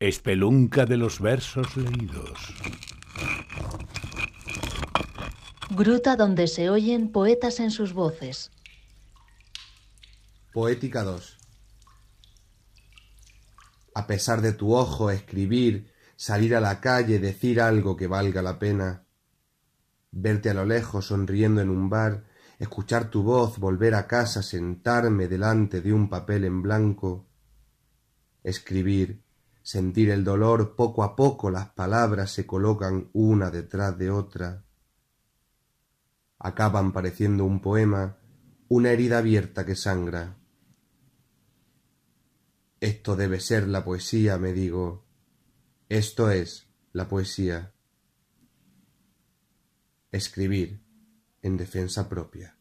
Espelunca de los versos leídos. Gruta donde se oyen poetas en sus voces. Poética 2. A pesar de tu ojo, escribir, salir a la calle, decir algo que valga la pena, verte a lo lejos sonriendo en un bar, escuchar tu voz, volver a casa, sentarme delante de un papel en blanco, escribir, sentir el dolor, poco a poco las palabras se colocan una detrás de otra, acaban pareciendo un poema, una herida abierta que sangra. Esto debe ser la poesía, me digo. Esto es la poesía. Escribir en defensa propia.